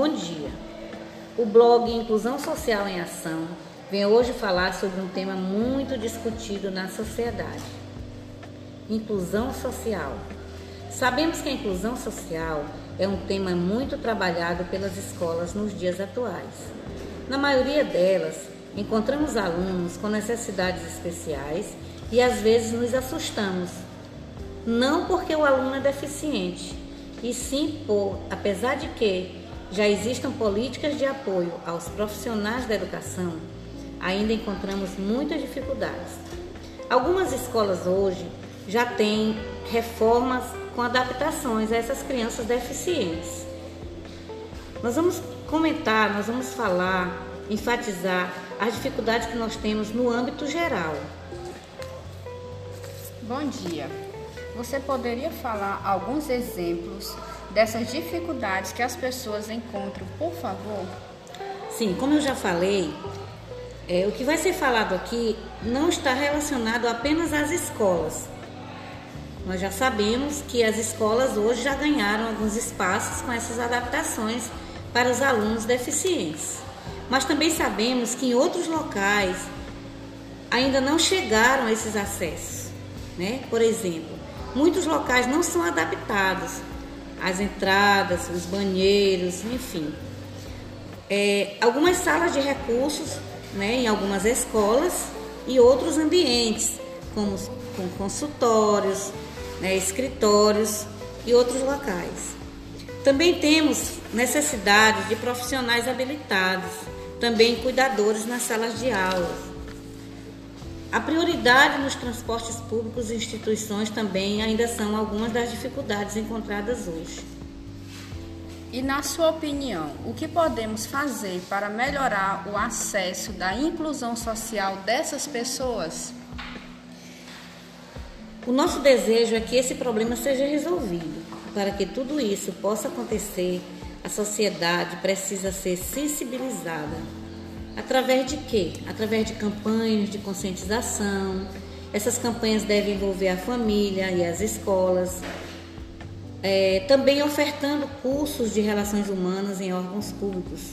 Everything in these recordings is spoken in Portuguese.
Bom dia. O blog Inclusão Social em Ação vem hoje falar sobre um tema muito discutido na sociedade: inclusão social. Sabemos que a inclusão social é um tema muito trabalhado pelas escolas nos dias atuais. Na maioria delas, encontramos alunos com necessidades especiais e às vezes nos assustamos. Não porque o aluno é deficiente, e sim por, apesar de que já existam políticas de apoio aos profissionais da educação, ainda encontramos muitas dificuldades. Algumas escolas hoje já têm reformas com adaptações a essas crianças deficientes. Nós vamos comentar, nós vamos falar, enfatizar as dificuldades que nós temos no âmbito geral. Bom dia. Você poderia falar alguns exemplos dessas dificuldades que as pessoas encontram, por favor? Sim, como eu já falei, é, o que vai ser falado aqui não está relacionado apenas às escolas. Nós já sabemos que as escolas hoje já ganharam alguns espaços com essas adaptações para os alunos deficientes. Mas também sabemos que em outros locais ainda não chegaram esses acessos. Né? Por exemplo, muitos locais não são adaptados as entradas, os banheiros, enfim. É, algumas salas de recursos né, em algumas escolas e outros ambientes, como com consultórios, né, escritórios e outros locais. Também temos necessidade de profissionais habilitados, também cuidadores nas salas de aula. A prioridade nos transportes públicos e instituições também ainda são algumas das dificuldades encontradas hoje. E na sua opinião, o que podemos fazer para melhorar o acesso da inclusão social dessas pessoas? O nosso desejo é que esse problema seja resolvido. Para que tudo isso possa acontecer, a sociedade precisa ser sensibilizada Através de quê? Através de campanhas de conscientização. Essas campanhas devem envolver a família e as escolas. É, também ofertando cursos de relações humanas em órgãos públicos.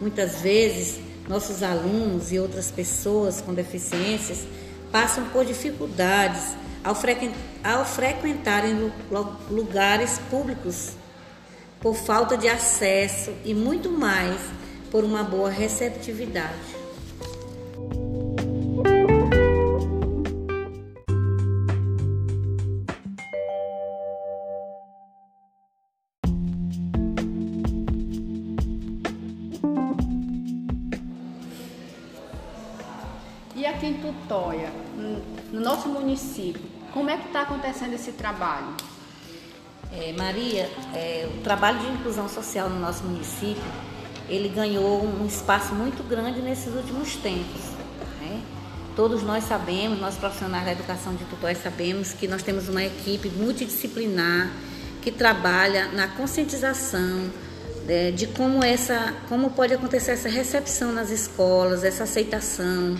Muitas vezes, nossos alunos e outras pessoas com deficiências passam por dificuldades ao, ao frequentarem lugares públicos por falta de acesso e muito mais por uma boa receptividade. E aqui em Tutóia, no nosso município, como é que está acontecendo esse trabalho? É, Maria, é, o trabalho de inclusão social no nosso município ele ganhou um espaço muito grande nesses últimos tempos. Né? Todos nós sabemos, nós profissionais da educação de tutores sabemos que nós temos uma equipe multidisciplinar que trabalha na conscientização né, de como essa, como pode acontecer essa recepção nas escolas, essa aceitação,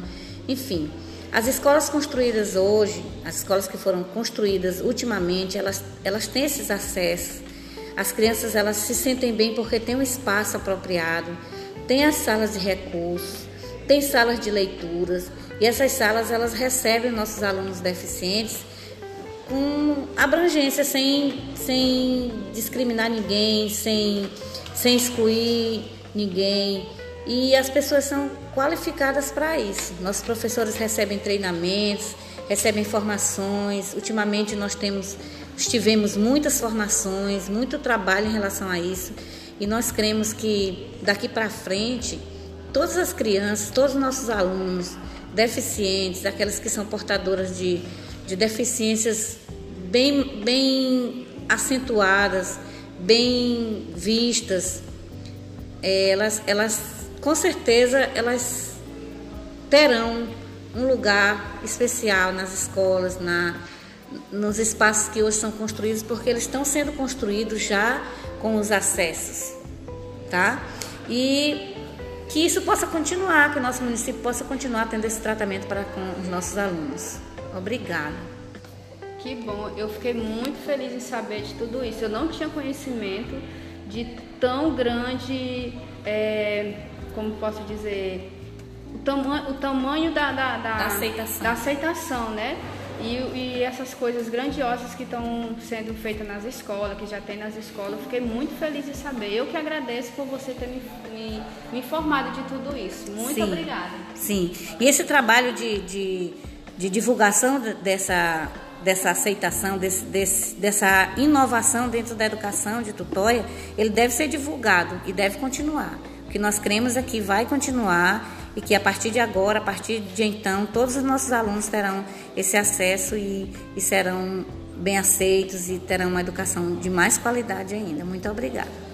enfim. As escolas construídas hoje, as escolas que foram construídas ultimamente, elas, elas têm esses acessos as crianças elas se sentem bem porque tem um espaço apropriado, tem as salas de recursos, tem salas de leituras e essas salas elas recebem nossos alunos deficientes com abrangência, sem, sem discriminar ninguém, sem, sem excluir ninguém. E as pessoas são qualificadas para isso. Nossos professores recebem treinamentos, recebem formações. Ultimamente nós temos tivemos muitas formações, muito trabalho em relação a isso e nós cremos que daqui para frente todas as crianças, todos os nossos alunos deficientes, aquelas que são portadoras de, de deficiências bem, bem acentuadas, bem vistas, elas, elas com certeza elas terão um lugar especial nas escolas, na, nos espaços que hoje são construídos, porque eles estão sendo construídos já com os acessos, tá? E que isso possa continuar, que o nosso município possa continuar tendo esse tratamento para com os nossos alunos. Obrigada. Que bom, eu fiquei muito feliz em saber de tudo isso. Eu não tinha conhecimento de tão grande, é, como posso dizer, o, tama o tamanho da, da, da, da aceitação. da aceitação, né? E, e, essas coisas grandiosas que estão sendo feitas nas escolas, que já tem nas escolas, eu fiquei muito feliz de saber. Eu que agradeço por você ter me, me, me informado de tudo isso. Muito sim, obrigada. Sim. E esse trabalho de, de, de divulgação dessa, dessa aceitação, desse, desse, dessa inovação dentro da educação de tutória, ele deve ser divulgado e deve continuar. O que nós cremos é que vai continuar e que a partir de agora, a partir de então, todos os nossos alunos terão esse acesso e, e serão bem aceitos e terão uma educação de mais qualidade ainda. Muito obrigada.